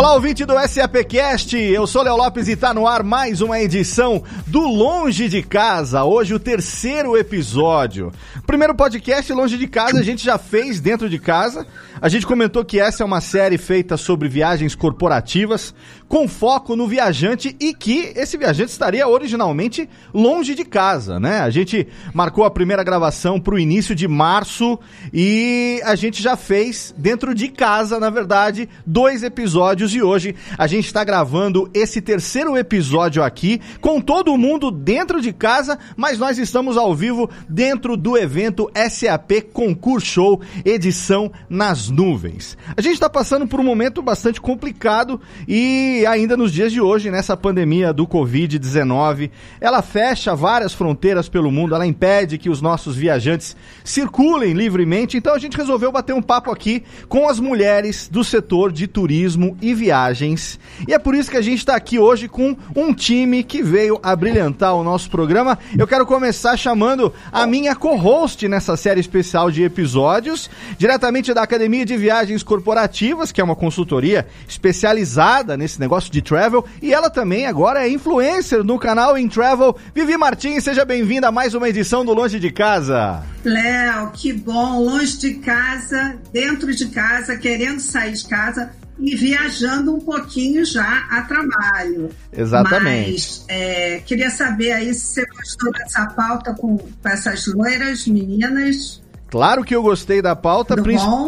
Olá, ouvinte do SAPcast, eu sou Léo Lopes e está no ar mais uma edição do Longe de Casa. Hoje o terceiro episódio. Primeiro podcast Longe de Casa a gente já fez dentro de casa. A gente comentou que essa é uma série feita sobre viagens corporativas com foco no viajante e que esse viajante estaria originalmente longe de casa, né? A gente marcou a primeira gravação para o início de março e a gente já fez dentro de casa, na verdade, dois episódios e hoje a gente está gravando esse terceiro episódio aqui com todo mundo dentro de casa, mas nós estamos ao vivo dentro do evento SAP Concurso Show edição nas nuvens. A gente está passando por um momento bastante complicado e ainda nos dias de hoje, nessa pandemia do Covid-19, ela fecha várias fronteiras pelo mundo, ela impede que os nossos viajantes circulem livremente. Então a gente resolveu bater um papo aqui com as mulheres do setor de turismo e viagens. E é por isso que a gente está aqui hoje com um time que veio a brilhantar o nosso programa. Eu quero começar chamando a minha co-host nessa série especial de episódios, diretamente da Academia de Viagens Corporativas, que é uma consultoria especializada nesse negócio negócio de travel e ela também agora é influencer no canal em travel. Vivi Martins, seja bem-vinda a mais uma edição do Longe de Casa. Léo, que bom, longe de casa, dentro de casa, querendo sair de casa e viajando um pouquinho já a trabalho. Exatamente. Mas é, queria saber aí se você gostou dessa pauta com, com essas loiras meninas. Claro que eu gostei da pauta,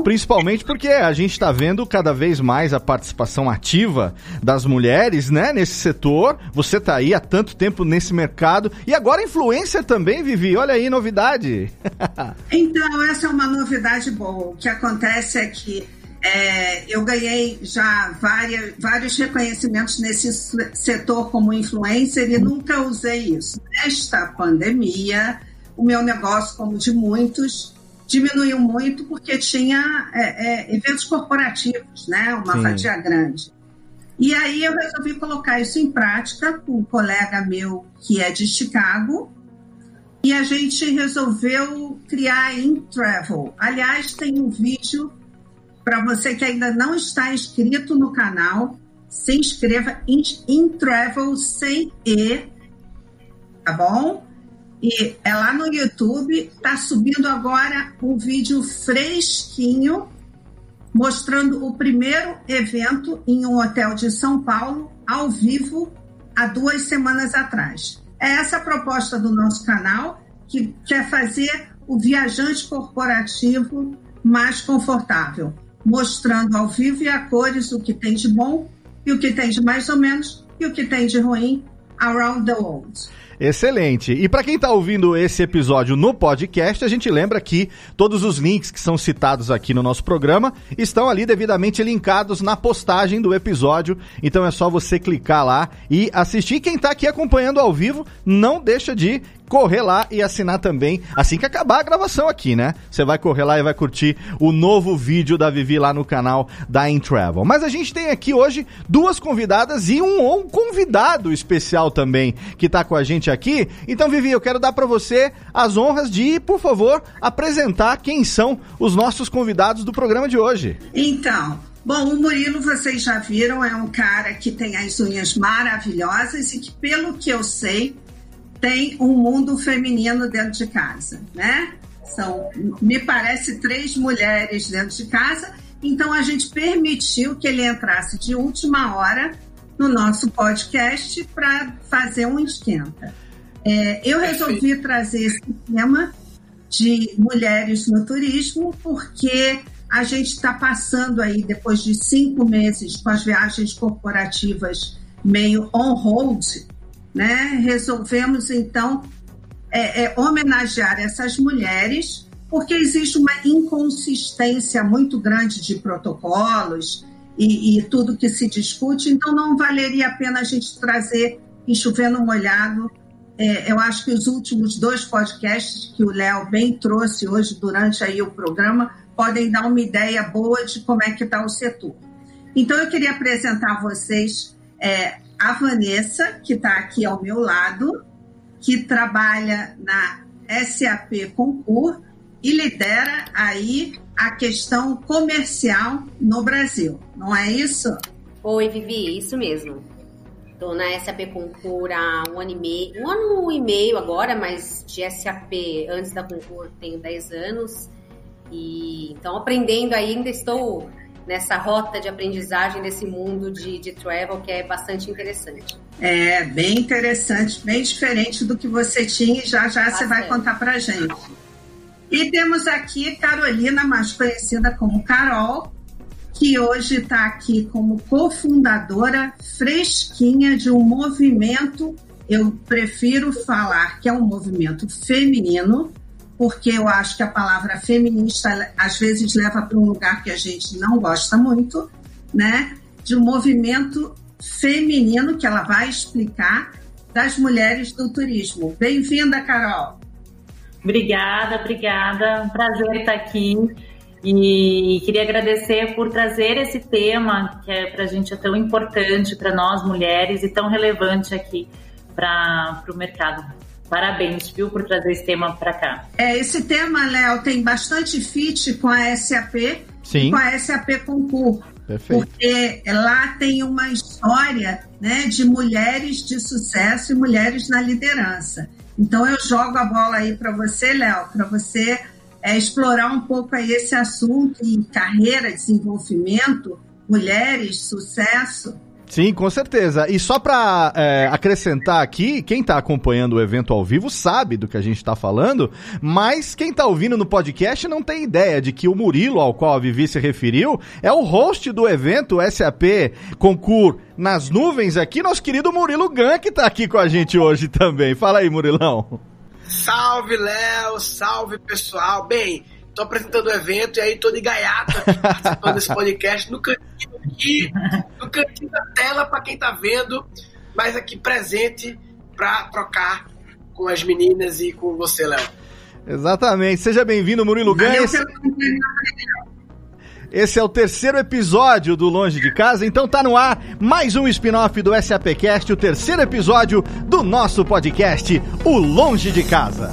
principalmente porque a gente está vendo cada vez mais a participação ativa das mulheres, né, nesse setor. Você está aí há tanto tempo nesse mercado e agora influencer também, Vivi. Olha aí, novidade. então, essa é uma novidade boa. O que acontece é que é, eu ganhei já várias, vários reconhecimentos nesse setor como influencer e nunca usei isso. Nesta pandemia, o meu negócio, como de muitos, diminuiu muito porque tinha é, é, eventos corporativos, né? Uma Sim. fatia grande. E aí eu resolvi colocar isso em prática com um colega meu que é de Chicago e a gente resolveu criar em Travel. Aliás, tem um vídeo para você que ainda não está inscrito no canal, se inscreva em, em Travel sem E, tá bom? E é lá no YouTube, está subindo agora um vídeo fresquinho mostrando o primeiro evento em um hotel de São Paulo, ao vivo, há duas semanas atrás. É essa a proposta do nosso canal, que quer fazer o viajante corporativo mais confortável, mostrando ao vivo e a cores o que tem de bom e o que tem de mais ou menos e o que tem de ruim around the world. Excelente. E para quem está ouvindo esse episódio no podcast, a gente lembra que todos os links que são citados aqui no nosso programa estão ali devidamente linkados na postagem do episódio. Então é só você clicar lá e assistir. Quem está aqui acompanhando ao vivo, não deixa de correr lá e assinar também assim que acabar a gravação aqui, né? Você vai correr lá e vai curtir o novo vídeo da Vivi lá no canal da In Travel. Mas a gente tem aqui hoje duas convidadas e um, um convidado especial também que está com a gente aqui. Então, Vivi, eu quero dar para você as honras de, por favor, apresentar quem são os nossos convidados do programa de hoje. Então, Bom, o Murilo, vocês já viram, é um cara que tem as unhas maravilhosas e que, pelo que eu sei, tem um mundo feminino dentro de casa, né? São, me parece, três mulheres dentro de casa. Então a gente permitiu que ele entrasse de última hora no nosso podcast para fazer um esquenta. É, eu resolvi trazer esse tema de mulheres no turismo porque a gente está passando aí, depois de cinco meses com as viagens corporativas meio on hold, né, resolvemos então é, é, homenagear essas mulheres, porque existe uma inconsistência muito grande de protocolos e, e, tudo que se discute, então não valeria a pena a gente trazer e chovendo molhado. É, eu acho que os últimos dois podcasts que o Léo bem trouxe hoje durante aí o programa podem dar uma ideia boa de como é que está o setor. Então, eu queria apresentar a vocês é, a Vanessa, que está aqui ao meu lado, que trabalha na SAP Concur e lidera aí a questão comercial no Brasil, não é isso? Oi, Vivi, isso mesmo. Estou na SAP Concur há um ano e meio, um ano e meio agora, mas de SAP antes da Concur tenho 10 anos. E então aprendendo ainda estou nessa rota de aprendizagem desse mundo de, de travel que é bastante interessante. É, bem interessante, bem diferente do que você tinha e já já Bastante. você vai contar pra gente. E temos aqui Carolina, mais conhecida como Carol, que hoje está aqui como cofundadora fresquinha de um movimento, eu prefiro falar que é um movimento feminino, porque eu acho que a palavra feminista às vezes leva para um lugar que a gente não gosta muito, né? De um movimento feminino que ela vai explicar das mulheres do turismo. Bem-vinda, Carol. Obrigada, obrigada. Um prazer estar aqui. E queria agradecer por trazer esse tema que é, para a gente é tão importante para nós mulheres e tão relevante aqui para o mercado. Parabéns, viu, por trazer esse tema para cá. É, esse tema, Léo, tem bastante fit com a SAP Sim. com a SAP Concur. Perfeito. Porque lá tem uma história né, de mulheres de sucesso e mulheres na liderança. Então eu jogo a bola aí para você, Léo, para você é, explorar um pouco aí esse assunto em carreira, desenvolvimento, mulheres, sucesso. Sim, com certeza. E só para é, acrescentar aqui, quem está acompanhando o evento ao vivo sabe do que a gente está falando, mas quem está ouvindo no podcast não tem ideia de que o Murilo, ao qual a Vivi se referiu, é o host do evento SAP Concur nas nuvens aqui, nosso querido Murilo Gan, que está aqui com a gente hoje também. Fala aí, Murilão. Salve, Léo! Salve, pessoal! Bem, tô apresentando o evento e aí tô de gaiata participando desse podcast no cantinho aqui, no cantinho da tela para quem tá vendo, mas aqui presente para trocar com as meninas e com você, Léo. Exatamente. Seja bem-vindo, Murilo Ganhas. Esse é o terceiro episódio do Longe de Casa, então tá no ar mais um spin-off do SAPcast, o terceiro episódio do nosso podcast, O Longe de Casa.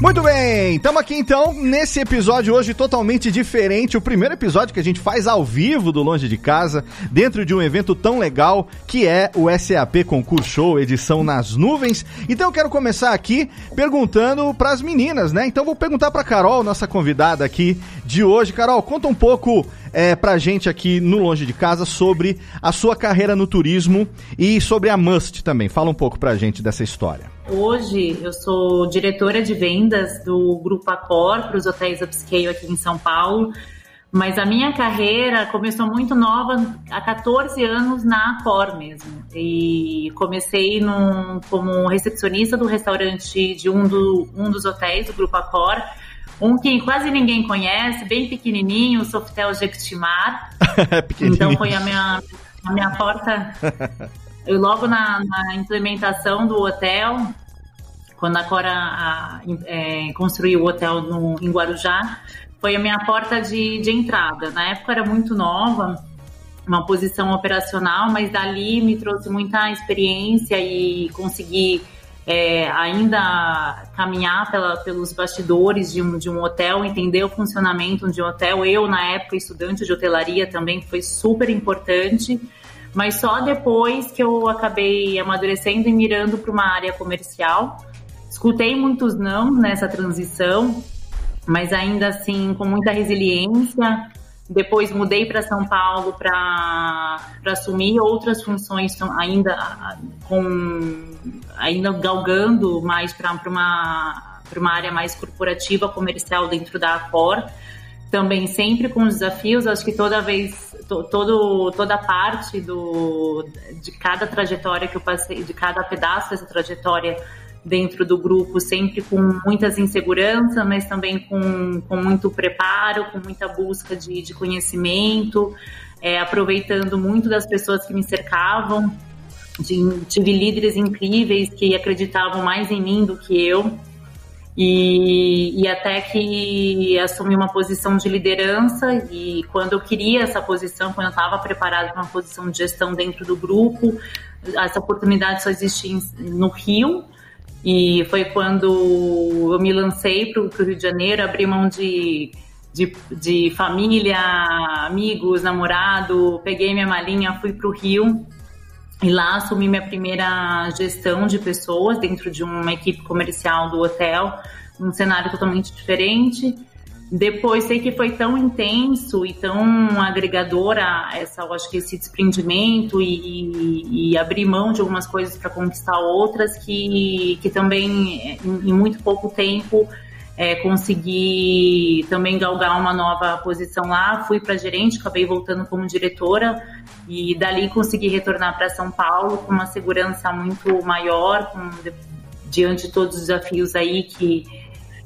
Muito bem, estamos aqui então nesse episódio hoje totalmente diferente, o primeiro episódio que a gente faz ao vivo do Longe de Casa, dentro de um evento tão legal que é o SAP Concurso Show, edição nas nuvens. Então eu quero começar aqui perguntando para as meninas, né? Então vou perguntar para Carol, nossa convidada aqui de hoje. Carol, conta um pouco é, pra gente aqui no Longe de Casa sobre a sua carreira no turismo e sobre a Must também. Fala um pouco pra gente dessa história. Hoje eu sou diretora de vendas do Grupo Accor para os hotéis upscale aqui em São Paulo. Mas a minha carreira começou muito nova, há 14 anos na Accor mesmo. E comecei num, como recepcionista do restaurante de um, do, um dos hotéis do Grupo Accor. Um que quase ninguém conhece, bem pequenininho, o Softel Jequitimar. então foi a minha, a minha porta Eu, logo na, na, implementação do hotel, quando a Cora a, é, construiu o hotel no, em Guarujá, foi a minha porta de, de entrada. Na época era muito nova, uma posição operacional, mas dali me trouxe muita experiência e consegui é, ainda caminhar pela, pelos bastidores de um, de um hotel, entender o funcionamento de um hotel. Eu, na época, estudante de hotelaria também, foi super importante mas só depois que eu acabei amadurecendo e mirando para uma área comercial. Escutei muitos não nessa transição, mas ainda assim com muita resiliência. Depois mudei para São Paulo para assumir outras funções ainda com ainda galgando mais para uma para uma área mais corporativa comercial dentro da Accor também sempre com desafios. Acho que toda vez, to, todo, toda parte do, de cada trajetória que eu passei, de cada pedaço dessa trajetória dentro do grupo, sempre com muitas inseguranças, mas também com, com muito preparo, com muita busca de, de conhecimento, é, aproveitando muito das pessoas que me cercavam. de, tive líderes incríveis que acreditavam mais em mim do que eu. E, e, até que assumi uma posição de liderança e quando eu queria essa posição, quando eu estava preparada para uma posição de gestão dentro do grupo, essa oportunidade só existia no Rio. E foi quando eu me lancei para o Rio de Janeiro, abri mão de, de, de família, amigos, namorado, peguei minha malinha, fui para o Rio e lá assumi minha primeira gestão de pessoas dentro de uma equipe comercial do hotel, um cenário totalmente diferente. Depois sei que foi tão intenso e tão agregador a essa, eu acho que esse desprendimento e, e, e abrir mão de algumas coisas para conquistar outras que, que também em, em muito pouco tempo é, consegui também galgar uma nova posição lá. Fui para gerente, acabei voltando como diretora e dali consegui retornar para São Paulo com uma segurança muito maior, com, diante de todos os desafios aí que,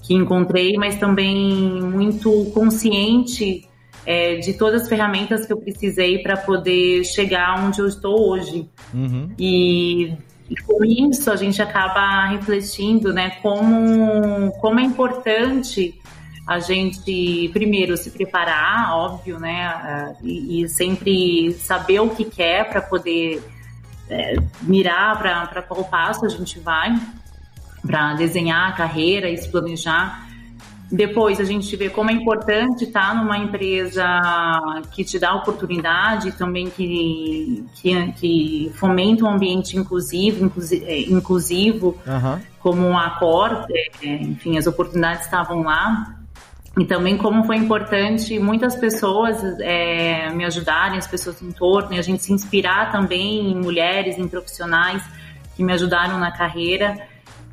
que encontrei, mas também muito consciente é, de todas as ferramentas que eu precisei para poder chegar onde eu estou hoje. Uhum. E e com isso a gente acaba refletindo, né, como, como é importante a gente primeiro se preparar, óbvio, né, e, e sempre saber o que quer para poder é, mirar para qual passo a gente vai, para desenhar a carreira e se planejar. Depois a gente vê como é importante estar numa empresa que te dá oportunidade, também que, que, que fomenta um ambiente inclusivo, é, inclusivo uhum. como a Cor, é, enfim, as oportunidades estavam lá. E também como foi importante muitas pessoas é, me ajudarem, as pessoas em torno, e a gente se inspirar também em mulheres, em profissionais que me ajudaram na carreira.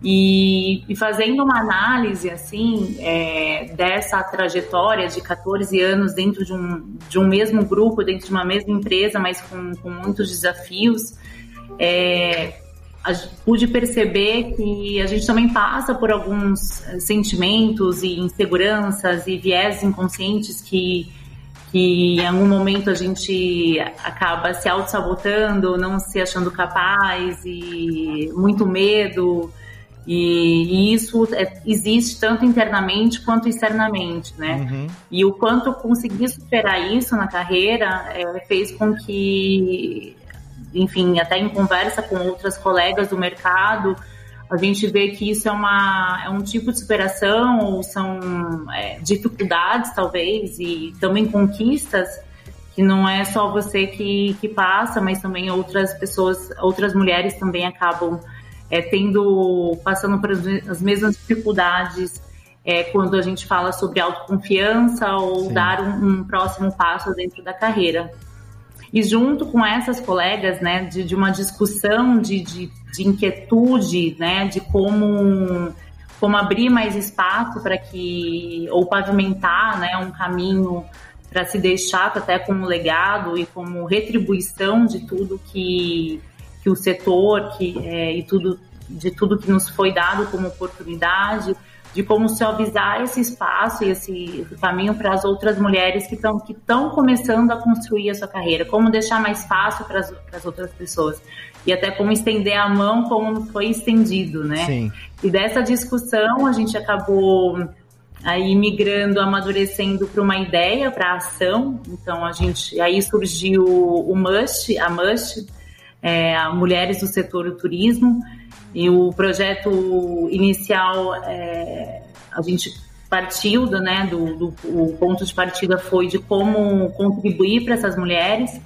E, e, fazendo uma análise assim é, dessa trajetória de 14 anos dentro de um, de um mesmo grupo, dentro de uma mesma empresa, mas com, com muitos desafios, é, pude perceber que a gente também passa por alguns eh, sentimentos e inseguranças e viés inconscientes que, que em algum momento a gente acaba se auto-sabotando, não se achando capaz e muito medo. E, e isso é, existe tanto internamente quanto externamente, né? Uhum. E o quanto conseguir superar isso na carreira é, fez com que, enfim, até em conversa com outras colegas do mercado, a gente vê que isso é, uma, é um tipo de superação, ou são é, dificuldades, talvez, e também conquistas, que não é só você que, que passa, mas também outras pessoas, outras mulheres também acabam é, tendo, passando por as mesmas dificuldades é, quando a gente fala sobre autoconfiança ou Sim. dar um, um, próximo passo dentro da carreira. E junto com essas colegas, né, de, de uma discussão de, de, de, inquietude, né, de como, como abrir mais espaço para que, ou pavimentar, né, um caminho para se deixar até como legado e como retribuição de tudo que que o setor que, é, e tudo, de tudo que nos foi dado como oportunidade, de como se avisar esse espaço e esse caminho para as outras mulheres que estão que estão começando a construir a sua carreira, como deixar mais fácil para as outras pessoas e até como estender a mão como foi estendido, né? Sim. E dessa discussão a gente acabou aí migrando, amadurecendo para uma ideia, para ação. Então a gente aí surgiu o Must, a Must, é, mulheres do setor do turismo. E o projeto inicial, é, a gente partiu do, né, do, do, o ponto de partida foi de como contribuir para essas mulheres.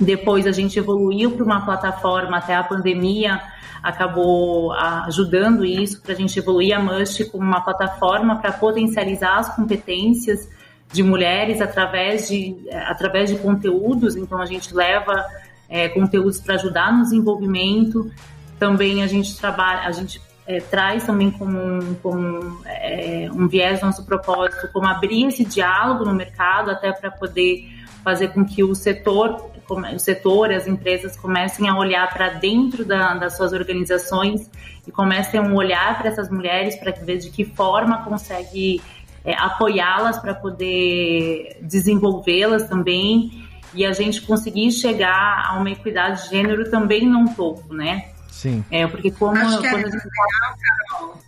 Depois a gente evoluiu para uma plataforma até a pandemia acabou ajudando isso para a gente evoluir a Mush como uma plataforma para potencializar as competências de mulheres através de, através de conteúdos. Então a gente leva é, conteúdos para ajudar no desenvolvimento. Também a gente trabalha, a gente é, traz também como, um, como é, um viés nosso propósito, como abrir esse diálogo no mercado até para poder fazer com que o setor, o setor, as empresas comecem a olhar para dentro da, das suas organizações e comecem a olhar para essas mulheres para ver de que forma consegue é, apoiá-las para poder desenvolvê-las também e a gente conseguir chegar a uma equidade de gênero também num topo, né? Sim. É, porque como Acho que era gente legal, Carol.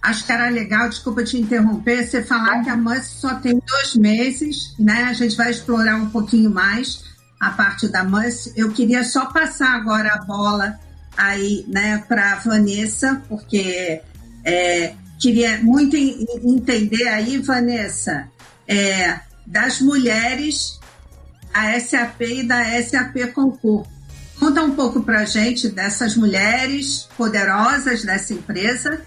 Acho que era legal, desculpa te interromper, você falar que a MUS só tem dois meses, né? A gente vai explorar um pouquinho mais a parte da MUS. Eu queria só passar agora a bola aí, né, para Vanessa, porque é, queria muito en- entender aí, Vanessa, é, das mulheres a SAP e da SAP Concurso. Conta um pouco para gente dessas mulheres poderosas dessa empresa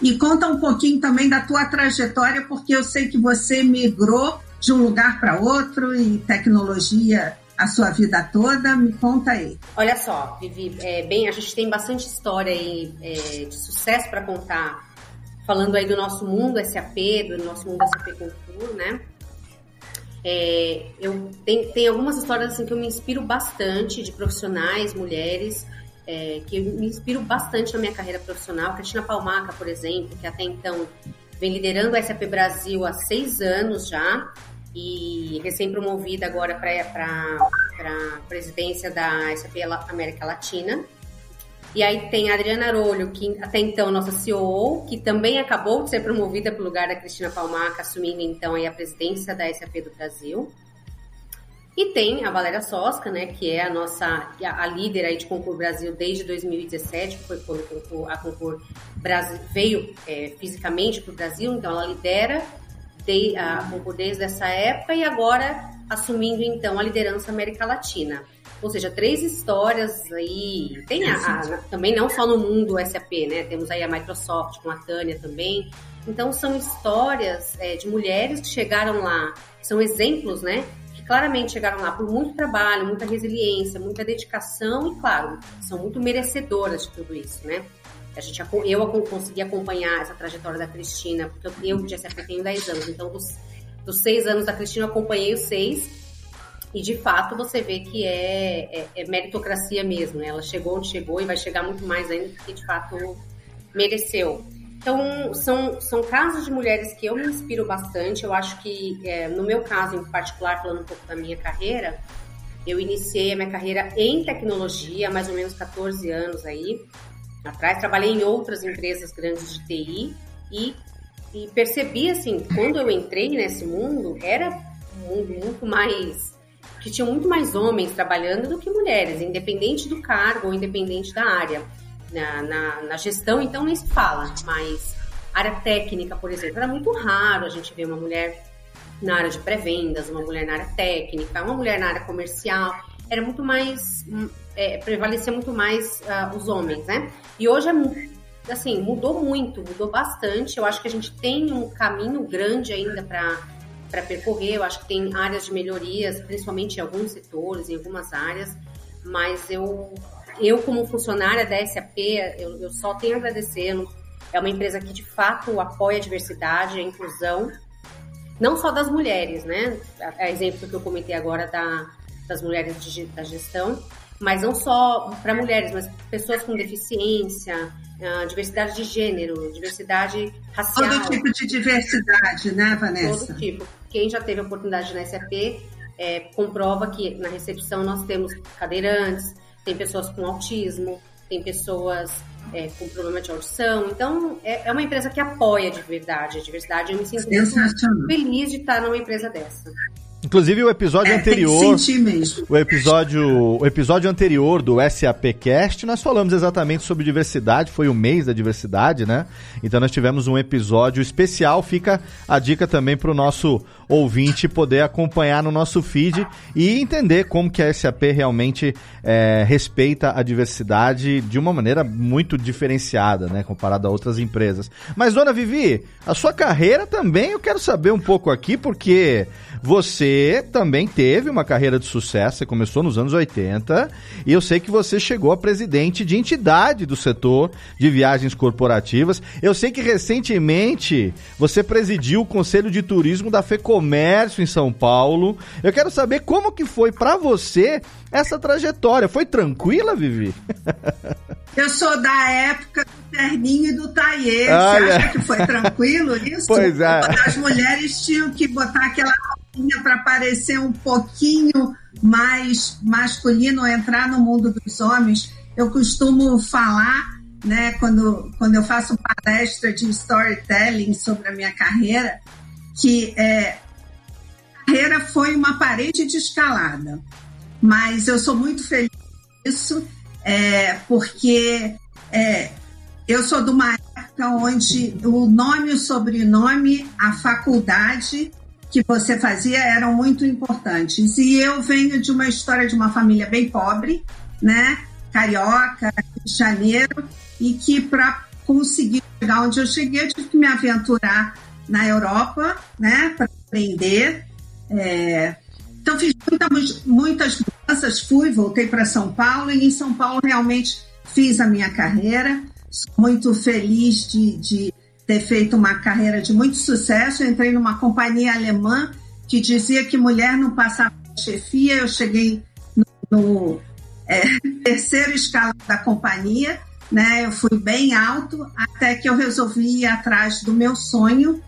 e conta um pouquinho também da tua trajetória, porque eu sei que você migrou de um lugar para outro e tecnologia a sua vida toda. Me conta aí. Olha só, Vivi, é, bem, a gente tem bastante história aí é, de sucesso para contar, falando aí do nosso mundo SAP, do nosso mundo SAP Concur, né? É, eu tenho, tem algumas histórias assim que eu me inspiro bastante de profissionais, mulheres, é, que eu me inspiro bastante na minha carreira profissional. Cristina Palmaca, por exemplo, que até então vem liderando a SAP Brasil há seis anos já e recém-promovida agora para a presidência da SAP América Latina. E aí tem a Adriana Arolho, que até então nossa CEO, que também acabou de ser promovida para o lugar da Cristina Palmaca, assumindo então a presidência da SAP do Brasil. E tem a Valéria Sosca, né, que é a nossa a líder aí de Concur Brasil desde 2017, que foi quando a Concur Brasil veio é, fisicamente para o Brasil, então ela lidera de, a Concur desde essa época e agora assumindo então a liderança América Latina. Ou seja, três histórias aí. Tem a, a, também não só no mundo SAP, né? Temos aí a Microsoft com a Tânia também. Então são histórias é, de mulheres que chegaram lá, são exemplos, né? Que claramente chegaram lá por muito trabalho, muita resiliência, muita dedicação e, claro, são muito merecedoras de tudo isso, né? A gente, eu consegui acompanhar essa trajetória da Cristina, porque eu de SAP tenho 10 anos, então dos, dos seis anos da Cristina eu acompanhei os seis e de fato você vê que é, é, é, meritocracia mesmo, né? Ela chegou onde chegou e vai chegar muito mais ainda porque de fato mereceu. Então, são, são casos de mulheres que eu me inspiro bastante. Eu acho que, é, no meu caso em particular, falando um pouco da minha carreira, eu iniciei a minha carreira em tecnologia mais ou menos 14 anos aí. Atrás, trabalhei em outras empresas grandes de TI e, e percebi, assim, quando eu entrei nesse mundo, era um mundo muito mais que tinha muito mais homens trabalhando do que mulheres, independente do cargo ou independente da área. Na, na, na, gestão, então, nem se fala, mas área técnica, por exemplo, era muito raro a gente ver uma mulher na área de pré-vendas, uma mulher na área técnica, uma mulher na área comercial, era muito mais, é, prevalecia muito mais uh, os homens, né? E hoje é, assim, mudou muito, mudou bastante, eu acho que a gente tem um caminho grande ainda para para percorrer. Eu acho que tem áreas de melhorias, principalmente em alguns setores, em algumas áreas, mas eu, eu como funcionária da SAP, eu, eu só tenho a agradecer. É uma empresa que de fato apoia a diversidade, a inclusão, não só das mulheres, né? A, exemplo que eu comentei agora da, das mulheres de, da gestão, mas não só para mulheres, mas pessoas com deficiência, uh, diversidade de gênero, diversidade racial. Todo tipo de diversidade, né, Vanessa? Todo tipo. Quem já teve a oportunidade na SAP é, comprova que na recepção nós temos cadeirantes, tem pessoas com autismo, tem pessoas é, com problema de audição. Então, é, é, uma empresa que apoia de verdade a diversidade. Eu me sinto feliz de estar numa empresa dessa. Inclusive o episódio é, anterior, o episódio, o episódio anterior do SAPcast, nós falamos exatamente sobre diversidade, foi o mês da diversidade, né? Então nós tivemos um episódio especial, fica a dica também para o nosso ouvinte poder acompanhar no nosso feed e entender como que a SAP realmente é, respeita a diversidade de uma maneira muito diferenciada, né? Comparado a outras empresas. Mas, dona Vivi, a sua carreira também eu quero saber um pouco aqui, porque você também teve uma carreira de sucesso, você começou nos anos 80, e eu sei que você chegou a presidente de entidade do setor de viagens corporativas. Eu sei que recentemente você presidiu o Conselho de Turismo da FEComércio em São Paulo. Eu quero saber como que foi para você essa trajetória. Foi tranquila, Vivi? Eu sou da época do terninho e do taillê. Você acha que foi tranquilo isso? Pois é. As mulheres tinham que botar aquela para parecer um pouquinho mais masculino, entrar no mundo dos homens, eu costumo falar, né, quando, quando eu faço palestra de storytelling sobre a minha carreira, que é, a carreira foi uma parede de escalada. Mas eu sou muito feliz isso, é, porque é, eu sou de uma época onde o nome o sobrenome, a faculdade que você fazia eram muito importantes. E eu venho de uma história de uma família bem pobre, né? Carioca, Rio de Janeiro, e que para conseguir chegar onde eu cheguei, eu tive que me aventurar na Europa, né? Para aprender. É... Então fiz muitas, muitas mudanças, fui, voltei para São Paulo, e em São Paulo realmente fiz a minha carreira. Sou muito feliz de, de ter feito uma carreira de muito sucesso. Eu entrei numa companhia alemã que dizia que mulher não passava chefia. Eu cheguei no, no é, terceiro escalão da companhia, né? Eu fui bem alto até que eu resolvi ir atrás do meu sonho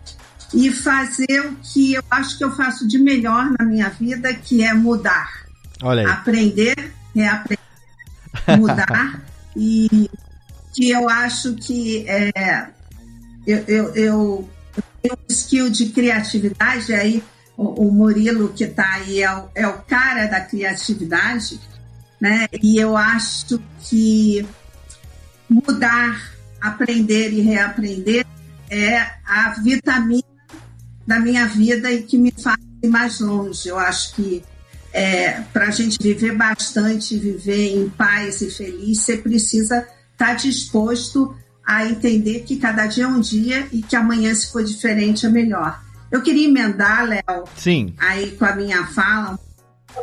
e fazer o que eu acho que eu faço de melhor na minha vida, que é mudar. Olha aí. Aprender, reaprender, mudar e que eu acho que é, eu, eu, eu tenho um skill de criatividade, aí o, o Murilo que está aí é o, é o cara da criatividade, né? E eu acho que mudar, aprender e reaprender é a vitamina da minha vida e que me faz ir mais longe. Eu acho que é, para a gente viver bastante, viver em paz e feliz, você precisa estar tá disposto a entender que cada dia é um dia e que amanhã, se for diferente, é melhor. Eu queria emendar, Léo, Sim. aí com a minha fala,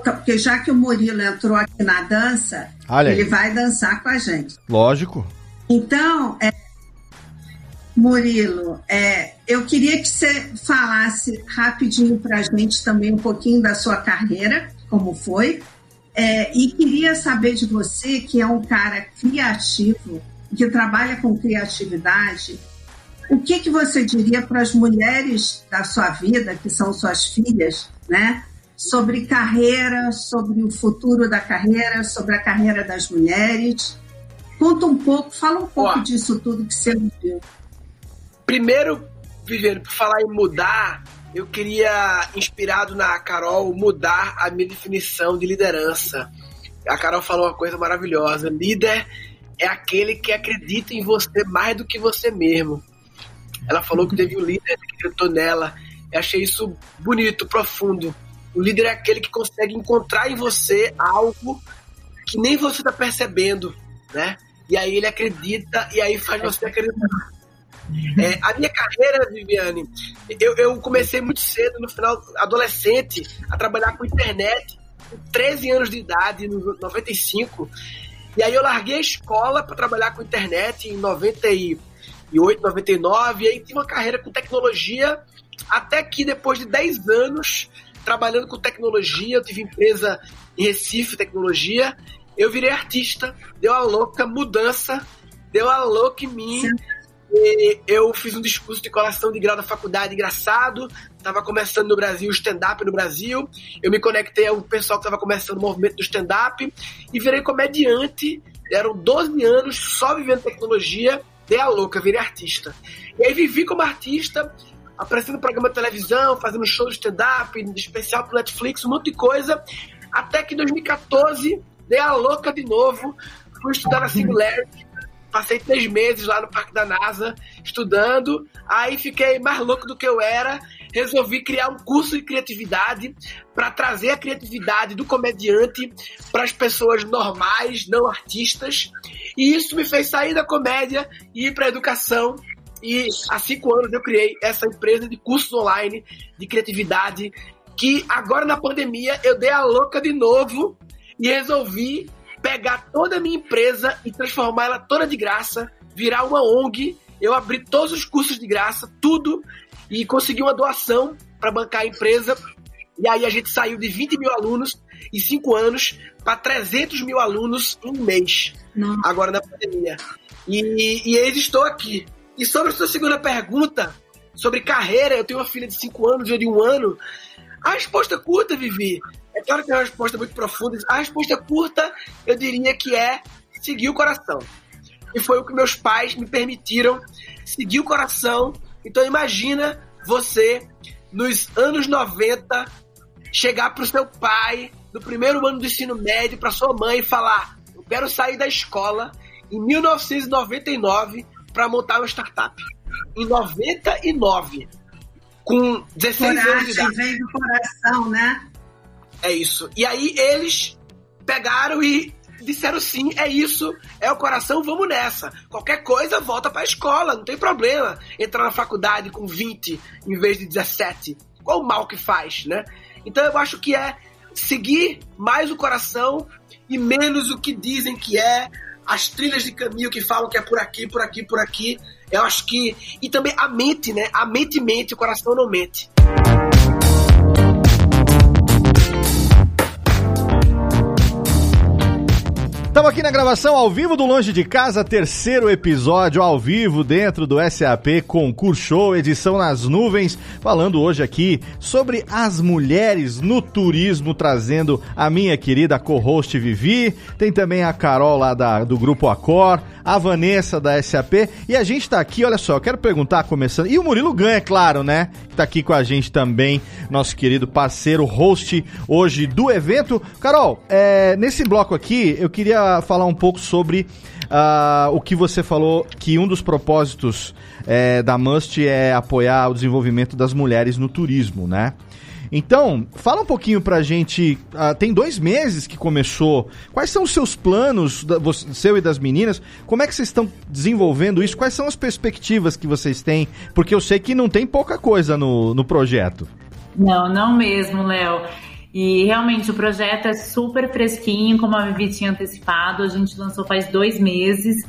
porque já que o Murilo entrou aqui na dança, ele vai dançar com a gente. Lógico. Então, é, Murilo, é, eu queria que você falasse rapidinho para a gente também um pouquinho da sua carreira, como foi, é, e queria saber de você, que é um cara criativo, que trabalha com criatividade, o que, que você diria para as mulheres da sua vida, que são suas filhas, né? Sobre carreira, sobre o futuro da carreira, sobre a carreira das mulheres. Conta um pouco, fala um pouco Ó. disso tudo que você viu. Primeiro, Viviane, por falar em mudar, eu queria, inspirado na Carol, mudar a minha definição de liderança. A Carol falou uma coisa maravilhosa: líder é aquele que acredita em você mais do que você mesmo. Ela falou que teve um líder que acreditou nela. Eu achei isso bonito, profundo. O líder é aquele que consegue encontrar em você algo que nem você está percebendo, né? E aí ele acredita e aí faz você acreditar. É, a minha carreira, Viviane, eu, eu comecei muito cedo, no final adolescente, a trabalhar com internet, com 13 anos de idade, no 95. E aí eu larguei a escola para trabalhar com internet em 98, 99, e aí tive uma carreira com tecnologia, até que depois de 10 anos trabalhando com tecnologia, eu tive empresa em Recife, tecnologia, eu virei artista, deu a louca mudança, deu a louca em mim. Eu fiz um discurso de colação de grau da faculdade engraçado. Tava começando no Brasil o stand-up no Brasil. Eu me conectei ao pessoal que tava começando o movimento do stand-up e virei comediante. Eram 12 anos só vivendo tecnologia. Dei a louca, virei artista. E aí vivi como artista, apresentando programa de televisão, fazendo show de stand-up, especial pro Netflix, um monte de coisa. Até que em 2014 dei a louca de novo. Fui estudar na Singularity Passei três meses lá no Parque da NASA estudando. Aí fiquei mais louco do que eu era. Resolvi criar um curso de criatividade para trazer a criatividade do comediante para as pessoas normais, não artistas. E isso me fez sair da comédia e ir para a educação. E há cinco anos eu criei essa empresa de cursos online de criatividade. Que agora na pandemia eu dei a louca de novo e resolvi pegar toda a minha empresa e transformar ela toda de graça, virar uma ONG. Eu abri todos os cursos de graça, tudo, e consegui uma doação para bancar a empresa. E aí a gente saiu de 20 mil alunos em 5 anos para 300 mil alunos em um mês, Não. agora na pandemia. E, e eles estou aqui. E sobre a sua segunda pergunta, sobre carreira, eu tenho uma filha de 5 anos e de um ano. A resposta curta, Vivi, é claro que é uma resposta muito profunda. A resposta curta, eu diria que é seguir o coração. E foi o que meus pais me permitiram seguir o coração. Então imagina você, nos anos 90, chegar pro seu pai, no primeiro ano do ensino médio, para sua mãe e falar: Eu quero sair da escola em 1999 para montar uma startup. Em 99, com 16 Coragem, anos de idade. vem do coração, né? É isso. E aí eles pegaram e disseram sim, é isso, é o coração, vamos nessa. Qualquer coisa, volta pra escola, não tem problema. Entrar na faculdade com 20 em vez de 17. Qual o mal que faz, né? Então eu acho que é seguir mais o coração e menos o que dizem que é, as trilhas de caminho que falam que é por aqui, por aqui, por aqui. Eu acho que. E também a mente, né? A mente mente, o coração não mente. Estamos aqui na gravação ao vivo do Longe de Casa, terceiro episódio ao vivo dentro do SAP Concurso Show, edição nas nuvens, falando hoje aqui sobre as mulheres no turismo, trazendo a minha querida co-host Vivi, tem também a Carol lá da, do Grupo Acor, a Vanessa da SAP, e a gente está aqui, olha só, eu quero perguntar, começando, e o Murilo Ganha, é claro, né, está aqui com a gente também, nosso querido parceiro, host hoje do evento. Carol, é, nesse bloco aqui, eu queria falar um pouco sobre uh, o que você falou, que um dos propósitos é, da Must é apoiar o desenvolvimento das mulheres no turismo, né? Então, fala um pouquinho pra gente. Uh, tem dois meses que começou. Quais são os seus planos, da, você, seu e das meninas? Como é que vocês estão desenvolvendo isso? Quais são as perspectivas que vocês têm? Porque eu sei que não tem pouca coisa no, no projeto. Não, não mesmo, Léo. E realmente o projeto é super fresquinho, como a Vivi tinha antecipado. A gente lançou faz dois meses,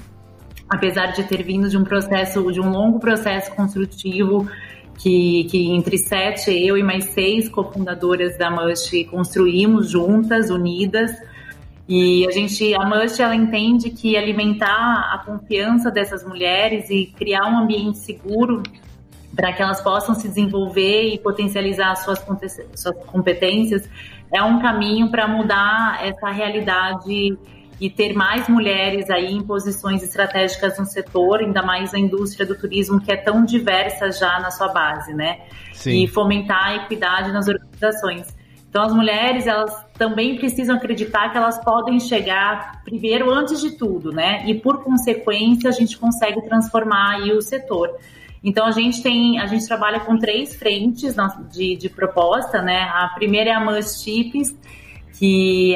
apesar de ter vindo de um processo, de um longo processo construtivo. Que, que entre sete, eu e mais seis cofundadoras da Mush construímos juntas, unidas, e a gente, a Mush, ela entende que alimentar a confiança dessas mulheres e criar um ambiente seguro para que elas possam se desenvolver e potencializar suas, suas competências, é um caminho para mudar essa realidade e ter mais mulheres aí em posições estratégicas no setor, ainda mais na indústria do turismo que é tão diversa já na sua base, né? Sim. E fomentar a equidade nas organizações. Então as mulheres, elas também precisam acreditar que elas podem chegar primeiro antes de tudo, né? E por consequência a gente consegue transformar aí o setor. Então a gente tem, a gente trabalha com três frentes de, de proposta, né? A primeira é a Must Tips, que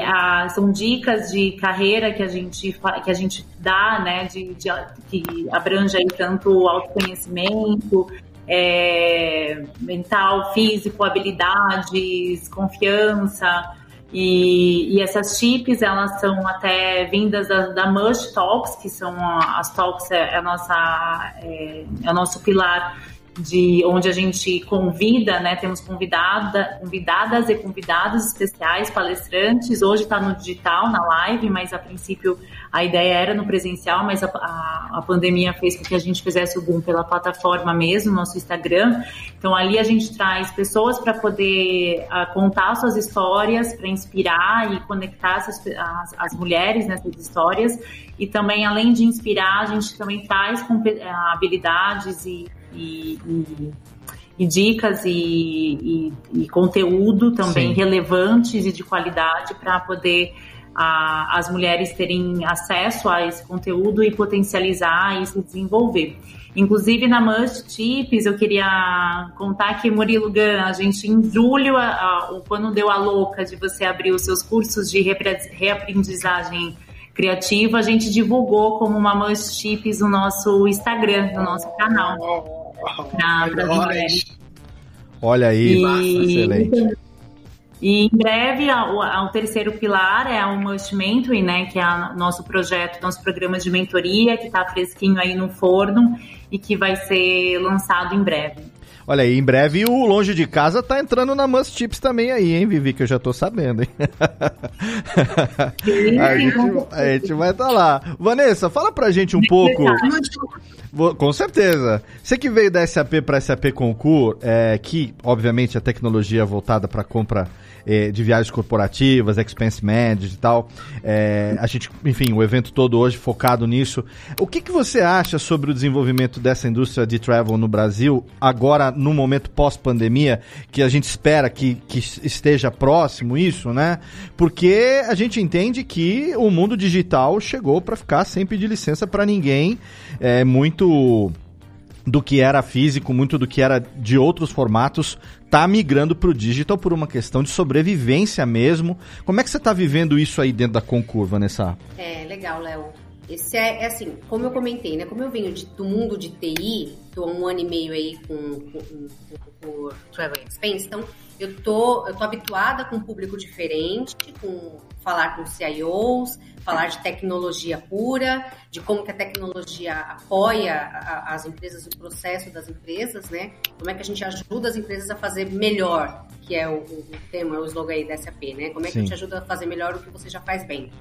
são dicas de carreira que a gente que a gente dá, né? De, de que abrange aí tanto autoconhecimento, é, mental, físico, habilidades, confiança. E, e, essas chips, elas são até vindas da, da Mush Talks, que são as talks, é, a nossa, é, é o nosso pilar de onde a gente convida, né? Temos convidada, convidadas e convidados especiais, palestrantes. Hoje está no digital, na live, mas a princípio a ideia era no presencial, mas a, a, a, pandemia fez com que a gente fizesse o boom pela plataforma mesmo, nosso Instagram. Então ali a gente traz pessoas para poder uh, contar suas histórias, para inspirar e conectar essas, as, as, mulheres nessas histórias. E também, além de inspirar, a gente também traz ah, habilidades e, e, e e dicas e, e, e, conteúdo também Sim. relevantes e de qualidade para poder a, as mulheres terem acesso a esse conteúdo e potencializar e se desenvolver. Inclusive na Must Tips, eu queria contar que Murilo Gan, a gente em julho, a, a, quando deu a louca de você abrir os seus cursos de reaprendizagem criativa, a gente divulgou como uma Must Tips no nosso Instagram, no nosso canal. Para as mulheres. Olha aí, e, excelente. E em breve, o terceiro pilar é o Must Mentoring, né, que é o nosso projeto, nosso programa de mentoria, que está fresquinho aí no forno e que vai ser lançado em breve. Olha aí, em breve o Longe de Casa tá entrando na Must Chips também aí, hein, Vivi, que eu já tô sabendo, hein? a, gente, a gente vai estar tá lá. Vanessa, fala pra gente um pouco. Com certeza. Você que veio da SAP para SAP Concur, é, que obviamente a tecnologia é voltada para compra é, de viagens corporativas, expense management e tal. É, a gente, enfim, o evento todo hoje focado nisso. O que, que você acha sobre o desenvolvimento dessa indústria de travel no Brasil, agora no momento pós-pandemia, que a gente espera que, que esteja próximo isso, né? Porque a gente entende que o mundo digital chegou para ficar sem pedir licença para ninguém. É muito do que era físico, muito do que era de outros formatos, tá migrando para o digital por uma questão de sobrevivência mesmo. Como é que você está vivendo isso aí dentro da Concurva, Nessa? É, legal, Léo. Esse é, é, assim, como eu comentei, né? Como eu venho de, do mundo de TI, tô há um ano e meio aí com, o Travel Expense, então eu tô, eu tô habituada com um público diferente, com falar com CIOs, falar de tecnologia pura, de como que a tecnologia apoia a, as empresas, o processo das empresas, né? Como é que a gente ajuda as empresas a fazer melhor, que é o, o tema, o slogan aí da SAP, né? Como é que Sim. a gente ajuda a fazer melhor o que você já faz bem.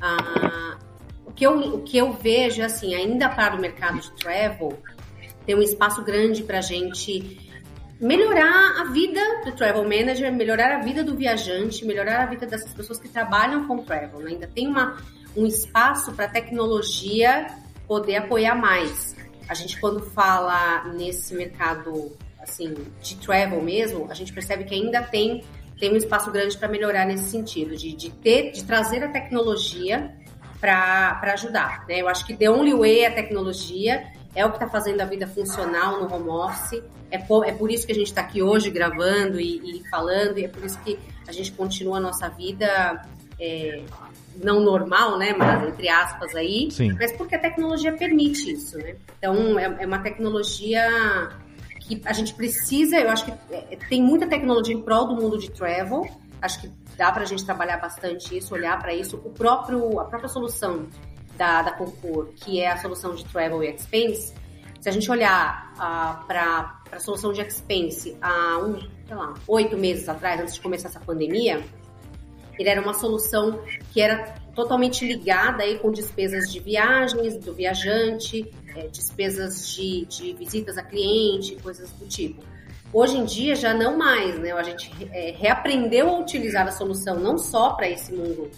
Ah, o, que eu, o que eu vejo, assim, ainda para o mercado de travel, tem um espaço grande para a gente melhorar a vida do travel manager, melhorar a vida do viajante, melhorar a vida dessas pessoas que trabalham com travel. Né? Ainda tem uma, um espaço para a tecnologia poder apoiar mais. A gente quando fala nesse mercado assim de travel mesmo, a gente percebe que ainda tem tem um espaço grande para melhorar nesse sentido, de, de ter, de trazer a tecnologia para ajudar. Né? Eu acho que the only way é a tecnologia é o que está fazendo a vida funcional no home office. É por, é por isso que a gente está aqui hoje gravando e, e, falando, e é por isso que a gente continua a nossa vida é, não normal, né? Mas entre aspas aí. Sim. Mas porque a tecnologia permite isso, né? Então é, é uma tecnologia que a gente precisa, eu acho que é, tem muita tecnologia em prol do mundo de travel. Acho que dá para a gente trabalhar bastante isso, olhar para isso. O próprio, a própria solução da, da Concur, que é a solução de Travel e Expense, se a gente olhar uh, para a solução de Expense há um, sei lá, oito meses atrás, antes de começar essa pandemia, ele era uma solução que era totalmente ligada aí com despesas de viagens do viajante, é, despesas de, de visitas a cliente, coisas do tipo. Hoje em dia já não mais, né? A gente é, reaprendeu a utilizar a solução não só para esse mundo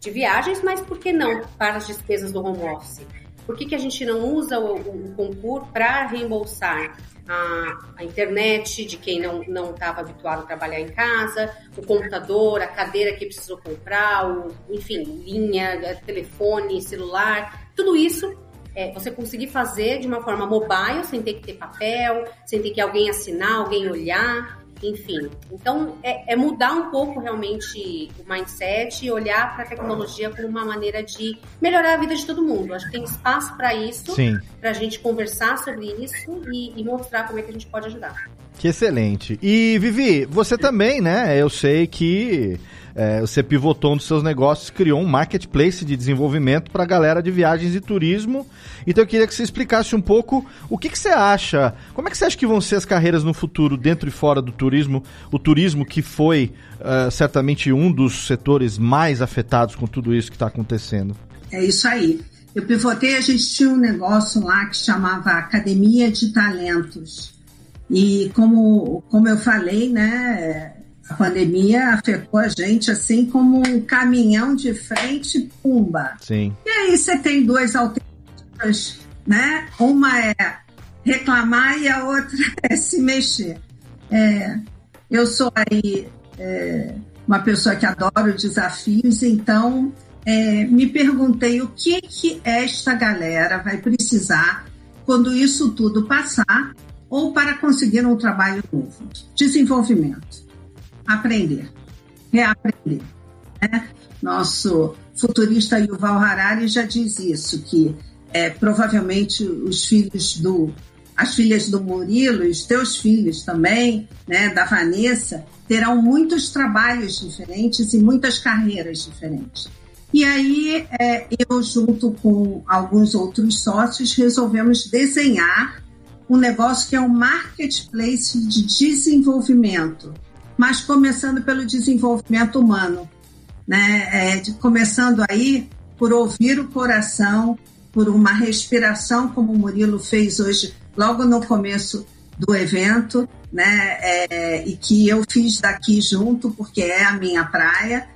de viagens, mas por que não para as despesas do home office? Por que, que a gente não usa o, o concurso para reembolsar a, a, internet de quem não estava habituado a trabalhar em casa, o computador, a cadeira que precisou comprar, o, enfim, linha, telefone, celular, tudo isso é, você conseguir fazer de uma forma mobile, sem ter que ter papel, sem ter que alguém assinar, alguém olhar enfim. Então, é, é, mudar um pouco realmente o mindset e olhar para a tecnologia como uma maneira de melhorar a vida de todo mundo. Acho que tem espaço para isso, para a gente conversar sobre isso e, e mostrar como é que a gente pode ajudar. Que excelente. E Vivi, você também, né? Eu sei que é, você pivotou nos seus negócios, criou um marketplace de desenvolvimento para a galera de viagens e turismo. Então eu queria que você explicasse um pouco o que, que você acha, como é que você acha que vão ser as carreiras no futuro dentro e fora do turismo, o turismo que foi uh, certamente um dos setores mais afetados com tudo isso que está acontecendo. É isso aí. Eu pivotei, a gente tinha um negócio lá que chamava Academia de Talentos. E como, como eu falei, né, a pandemia afetou a gente assim como um caminhão de frente, pumba. Sim. E aí você tem duas alternativas, né? Uma é reclamar e a outra é se mexer. É, eu sou aí é, uma pessoa que adora desafios, então é, me perguntei o que, que esta galera vai precisar quando isso tudo passar ou para conseguir um trabalho novo. Desenvolvimento aprender, reaprender. Né? Nosso futurista Yuval Harari já diz isso, que é, provavelmente os filhos do as filhas do Murilo os teus filhos também, né, da Vanessa, terão muitos trabalhos diferentes e muitas carreiras diferentes. E aí, é, eu, junto com alguns outros sócios, resolvemos desenhar um negócio que é um marketplace de desenvolvimento, mas começando pelo desenvolvimento humano, né? É, de, começando aí por ouvir o coração, por uma respiração, como o Murilo fez hoje, logo no começo do evento, né? É, e que eu fiz daqui junto, porque é a minha praia.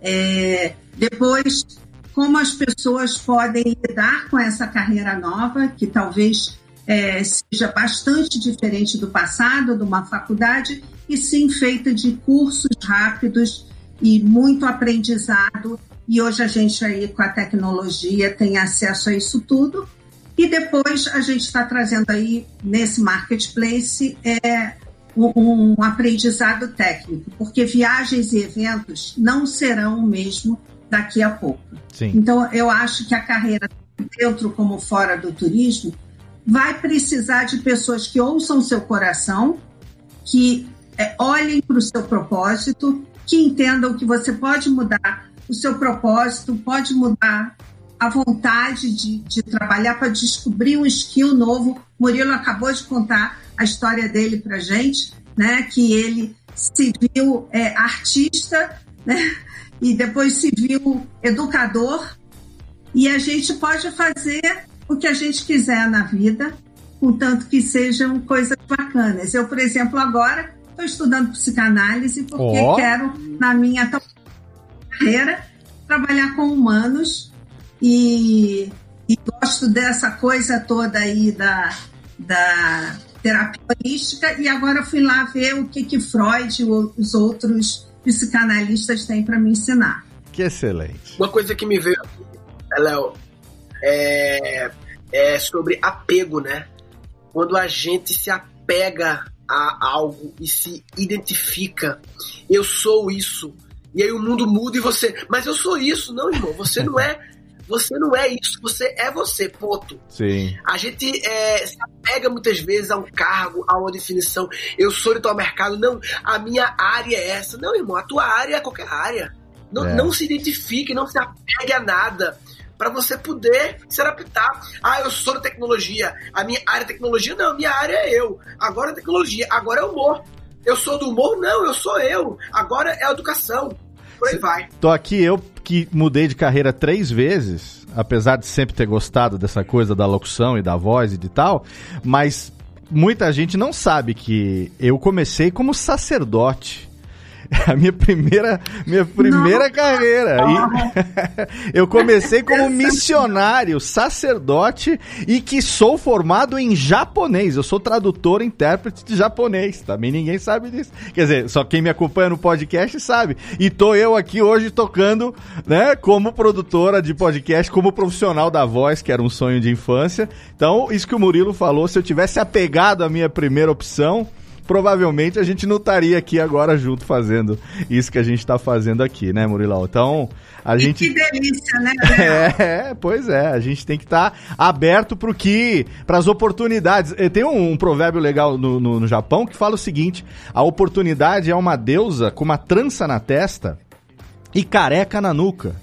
É, depois, como as pessoas podem lidar com essa carreira nova, que talvez é, seja bastante diferente do passado, de uma faculdade, e sim feita de cursos rápidos e muito aprendizado. E hoje a gente aí com a tecnologia tem acesso a isso tudo. E depois a gente está trazendo aí nesse marketplace é, um, um aprendizado técnico, porque viagens e eventos não serão o mesmo daqui a pouco. Sim. Então eu acho que a carreira dentro como fora do turismo vai precisar de pessoas que ouçam seu coração, que é, olhem para o seu propósito, que entendam que você pode mudar o seu propósito, pode mudar a vontade de, de trabalhar para descobrir um skill novo. Murilo acabou de contar a história dele para gente, né? Que ele se viu é, artista, né? E depois se viu educador. E a gente pode fazer o que a gente quiser na vida, contanto que sejam coisas bacanas. Eu, por exemplo, agora estou estudando psicanálise porque oh. quero, na minha carreira, trabalhar com humanos e, e, gosto dessa coisa toda aí da, da terapia holística e agora fui lá ver o que, que Freud e os outros psicanalistas têm para me ensinar. Que excelente. Uma coisa que me veio, Léo, é, é sobre apego, né? Quando a gente se apega a algo e se identifica, eu sou isso. E aí o mundo muda e você, mas eu sou isso. Não, irmão, você não é. Você não é isso, você é você, ponto. Sim. A gente é, se apega muitas vezes a um cargo, a uma definição. Eu sou de tal mercado. Não, a minha área é essa. Não, irmão, a tua área é qualquer área. Não, é. não se identifique, não se apegue a nada para você poder se adaptar. Ah, eu sou da tecnologia, a minha área é tecnologia, não, minha área é eu. Agora é tecnologia, agora é humor. Eu sou do humor, não, eu sou eu. Agora é educação. Por aí vai. Tô aqui, eu que mudei de carreira três vezes, apesar de sempre ter gostado dessa coisa da locução e da voz e de tal, mas muita gente não sabe que eu comecei como sacerdote. a minha primeira, minha primeira não. carreira. E eu comecei como missionário, sacerdote e que sou formado em japonês. Eu sou tradutor, intérprete de japonês. Também ninguém sabe disso. Quer dizer, só quem me acompanha no podcast sabe. E tô eu aqui hoje tocando, né, como produtora de podcast, como profissional da voz, que era um sonho de infância. Então, isso que o Murilo falou, se eu tivesse apegado à minha primeira opção, provavelmente a gente não estaria aqui agora junto fazendo isso que a gente está fazendo aqui, né, Murilão? Então, a e gente. Que delícia, né? É, pois é, a gente tem que estar tá aberto para o que, para as oportunidades. Tem um, um provérbio legal no, no, no Japão que fala o seguinte: a oportunidade é uma deusa com uma trança na testa e careca na nuca.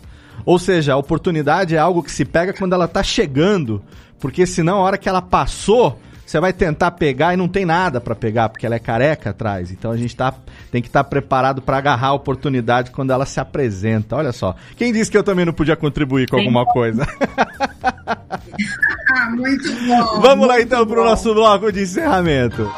Ou seja, a oportunidade é algo que se pega quando ela está chegando, porque senão a hora que ela passou, você vai tentar pegar e não tem nada para pegar, porque ela é careca atrás. Então a gente tá, tem que estar tá preparado para agarrar a oportunidade quando ela se apresenta. Olha só. Quem disse que eu também não podia contribuir com alguma coisa? muito bom. Vamos muito lá então para o nosso bloco de encerramento.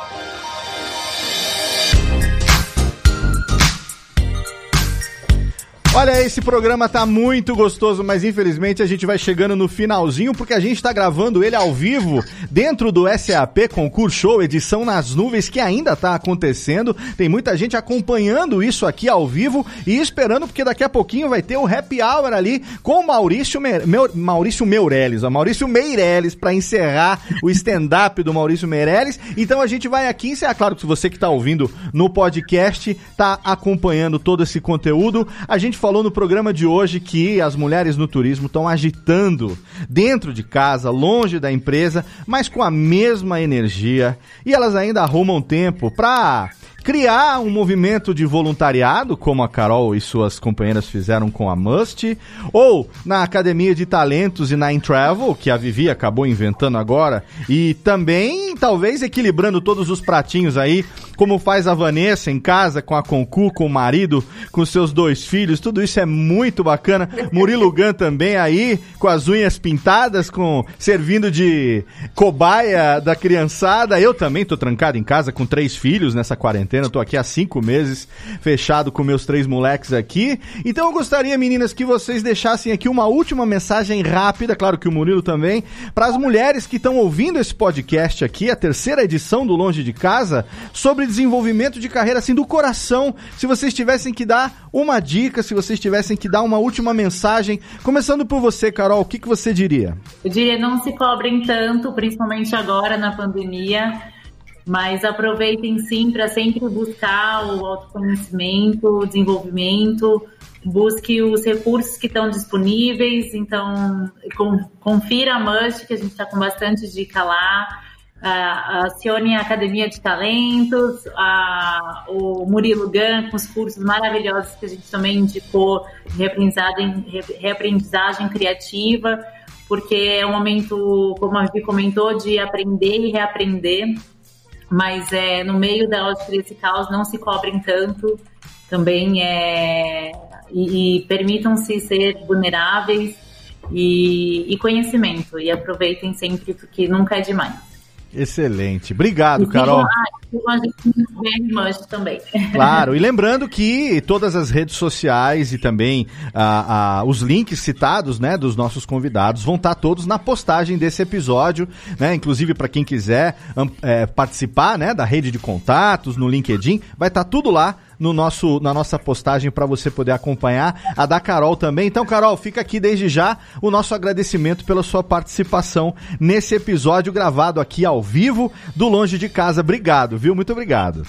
Olha, esse programa tá muito gostoso, mas infelizmente a gente vai chegando no finalzinho porque a gente tá gravando ele ao vivo dentro do SAP Concurso Show, edição nas nuvens que ainda tá acontecendo. Tem muita gente acompanhando isso aqui ao vivo e esperando porque daqui a pouquinho vai ter o happy hour ali com Maurício Me... Meu... Maurício Meirelles, ó, Maurício Meirelles para encerrar o stand-up do Maurício Meirelles. Então a gente vai aqui encerrar. Claro que você que tá ouvindo no podcast tá acompanhando todo esse conteúdo. A gente falou no programa de hoje que as mulheres no turismo estão agitando dentro de casa, longe da empresa, mas com a mesma energia. E elas ainda arrumam tempo para criar um movimento de voluntariado, como a Carol e suas companheiras fizeram com a Must, ou na Academia de Talentos e na Travel, que a Vivi acabou inventando agora, e também talvez equilibrando todos os pratinhos aí, como faz a Vanessa em casa com a Concu, com o marido, com seus dois filhos, tudo isso é muito bacana. Murilo Gun também aí, com as unhas pintadas, com servindo de cobaia da criançada. Eu também tô trancado em casa com três filhos nessa quarentena, tô aqui há cinco meses, fechado com meus três moleques aqui. Então eu gostaria, meninas, que vocês deixassem aqui uma última mensagem rápida, claro que o Murilo também, para as mulheres que estão ouvindo esse podcast aqui, a terceira edição do Longe de Casa, sobre desenvolvimento de carreira assim do coração. Se vocês tivessem que dar uma dica, se vocês tivessem que dar uma última mensagem, começando por você, Carol, o que, que você diria? Eu diria não se cobrem tanto, principalmente agora na pandemia, mas aproveitem sim para sempre buscar o autoconhecimento, o desenvolvimento, busque os recursos que estão disponíveis, então confira a Must, que a gente está com bastante dica lá, acione a Academia de Talentos, uh, o Murilo Gun, com os cursos maravilhosos que a gente também indicou, reaprendizagem, reaprendizagem criativa, porque é um momento, como a Vi comentou, de aprender e reaprender, mas é, no meio da desse caos não se cobrem tanto, também é, e, e permitam-se ser vulneráveis e, e conhecimento, e aproveitem sempre, porque nunca é demais. Excelente. Obrigado, Carol. também. Claro, e lembrando que todas as redes sociais e também ah, ah, os links citados né, dos nossos convidados vão estar todos na postagem desse episódio, né? Inclusive para quem quiser é, participar né, da rede de contatos no LinkedIn, vai estar tudo lá no nosso, na nossa postagem para você poder acompanhar. A da Carol também. Então, Carol, fica aqui desde já o nosso agradecimento pela sua participação nesse episódio gravado aqui ao vivo do Longe de Casa. Obrigado, viu? Muito obrigado.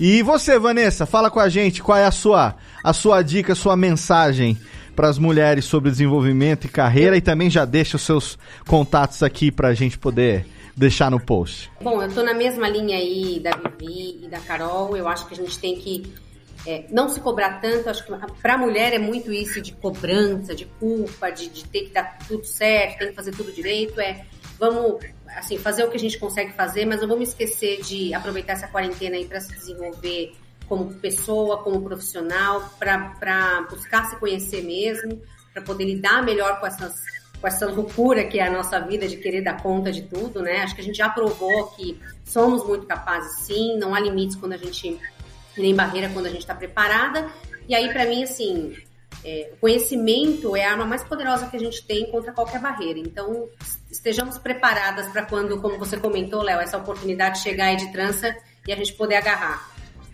E você, Vanessa, fala com a gente qual é a sua, a sua dica, a sua mensagem para as mulheres sobre desenvolvimento e carreira e também já deixa os seus contatos aqui para a gente poder deixar no post. Bom, eu tô na mesma linha aí da Vivi e da Carol. Eu acho que a gente tem que é, não se cobrar tanto. Acho que para a mulher é muito isso de cobrança, de culpa, de, de, ter que dar tudo certo, tem que fazer tudo direito. É, vamos assim fazer o que a gente consegue fazer, mas não vamos esquecer de aproveitar essa quarentena aí para se desenvolver como pessoa, como profissional, para buscar se conhecer mesmo, para poder lidar melhor com essas com essa loucura que é a nossa vida de querer dar conta de tudo, né? Acho que a gente já provou que somos muito capazes, sim, não há limites quando a gente nem barreira quando a gente está preparada. E aí, para mim, assim, é, o conhecimento é a arma mais poderosa que a gente tem contra qualquer barreira. Então, estejamos preparadas para quando, como você comentou, Léo, essa oportunidade chegar aí de trança e a gente poder agarrar.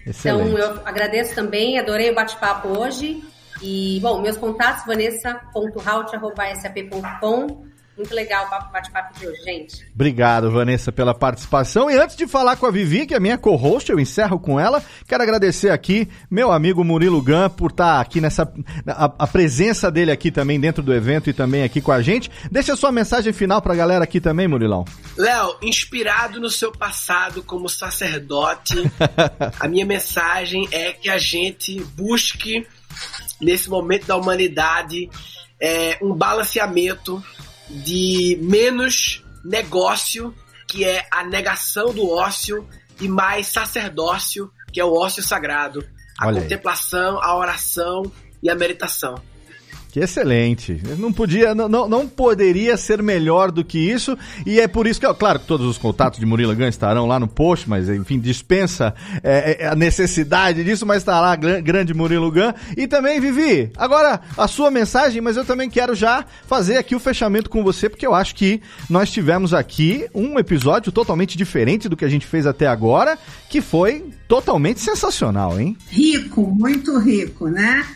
Excelente. Então, eu agradeço também, adorei o bate-papo hoje. E, bom, meus contatos, vanessa.halt.sap.com. Muito legal o bate-papo de hoje, gente. Obrigado, Vanessa, pela participação. E antes de falar com a Vivi, que é minha co-host, eu encerro com ela. Quero agradecer aqui meu amigo Murilo Gan por estar aqui nessa. A, a, presença dele aqui também dentro do evento e também aqui com a gente. Deixa a sua mensagem final pra galera aqui também, Murilão. Léo, inspirado no seu passado como sacerdote, a minha mensagem é que a gente busque nesse momento da humanidade, é, um balanceamento de menos negócio, que é a negação do ócio, e mais sacerdócio, que é o ócio sagrado. A Olha contemplação, aí. a oração e a meditação. Que excelente. Não podia, não, não poderia ser melhor do que isso. E é por isso que, claro, todos os contatos de Murilo Gun estarão lá no post, mas enfim, dispensa é, é, a necessidade disso, mas está lá, grande Murilo Gun. E também, Vivi, agora a sua mensagem, mas eu também quero já fazer aqui o fechamento com você, porque eu acho que nós tivemos aqui um episódio totalmente diferente do que a gente fez até agora, que foi totalmente sensacional, hein? Rico, muito rico, né?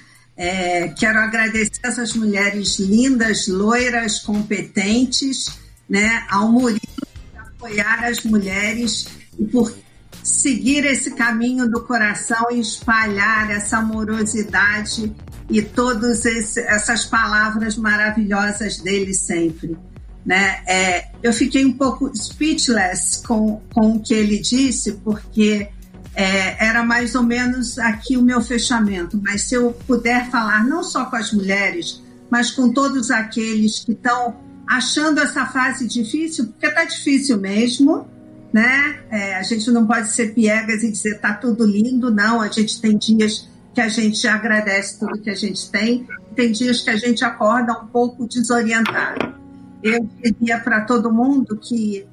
É, quero agradecer essas mulheres lindas, loiras, competentes, né, ao Murilo por apoiar as mulheres e por seguir esse caminho do coração e espalhar essa amorosidade e todas essas palavras maravilhosas dele sempre. Né? É, eu fiquei um pouco speechless com, com o que ele disse, porque é, era mais ou menos aqui o meu fechamento. Mas se eu puder falar não só com as mulheres, mas com todos aqueles que estão achando essa fase difícil, porque está difícil mesmo, né? É, a gente não pode ser piegas e dizer tá tudo lindo, não. A gente tem dias que a gente agradece tudo que a gente tem, tem dias que a gente acorda um pouco desorientado. Eu diria para todo mundo que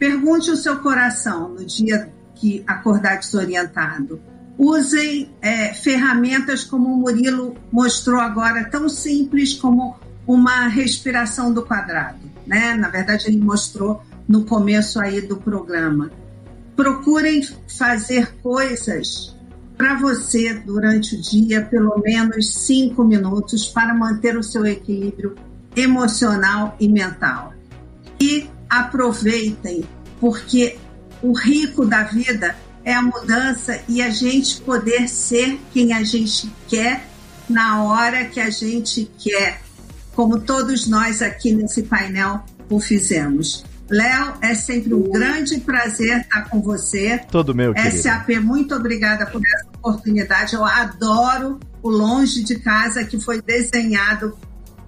pergunte o seu coração no dia que acordar desorientado. Usem é, ferramentas como o Murilo mostrou agora, tão simples como uma respiração do quadrado. Né? Na verdade, ele mostrou no começo aí do programa. Procurem fazer coisas para você durante o dia, pelo menos cinco minutos, para manter o seu equilíbrio emocional e mental. E aproveitem, porque o rico da vida é a mudança e a gente poder ser quem a gente quer na hora que a gente quer, como todos nós aqui nesse painel o fizemos. Léo, é sempre um grande prazer estar com você. Todo meu, querido. SAP, muito obrigada por essa oportunidade. Eu adoro o Longe de Casa que foi desenhado,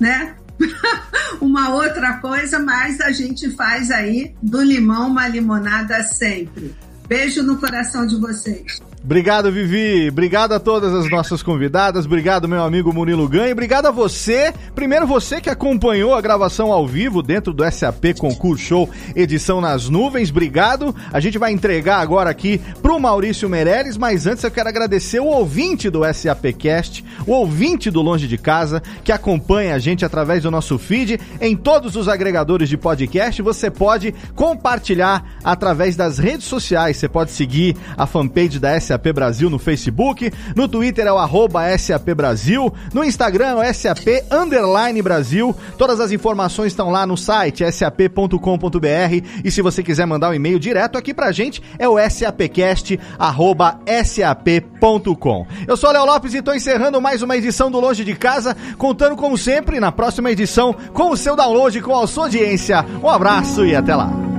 né? uma outra coisa, mas a gente faz aí do limão uma limonada sempre. Beijo no coração de vocês. Obrigado, Vivi. Obrigado a todas as nossas convidadas. Obrigado, meu amigo Murilo Ganha. Obrigado a você. Primeiro, você que acompanhou a gravação ao vivo dentro do SAP Concurso Show Edição nas Nuvens. Obrigado. A gente vai entregar agora aqui pro Maurício Meirelles, mas antes eu quero agradecer o ouvinte do SAPcast, o ouvinte do Longe de Casa, que acompanha a gente através do nosso feed em todos os agregadores de podcast. Você pode compartilhar através das redes sociais. Você pode seguir a fanpage da SAP SAP Brasil no Facebook, no Twitter é o arroba SAP Brasil, no Instagram é o SAP Underline Brasil. Todas as informações estão lá no site sap.com.br e se você quiser mandar um e-mail direto aqui pra gente é o sapcast arroba sap.com. Eu sou o Léo Lopes e estou encerrando mais uma edição do Longe de Casa, contando como sempre na próxima edição com o seu download, com a sua audiência. Um abraço e até lá.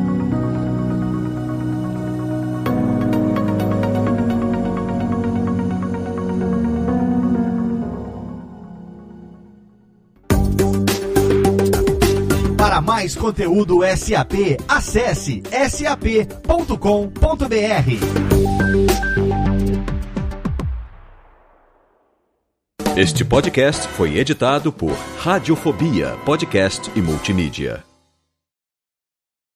Mais conteúdo SAP, acesse sap.com.br. Este podcast foi editado por Radiofobia, podcast e multimídia.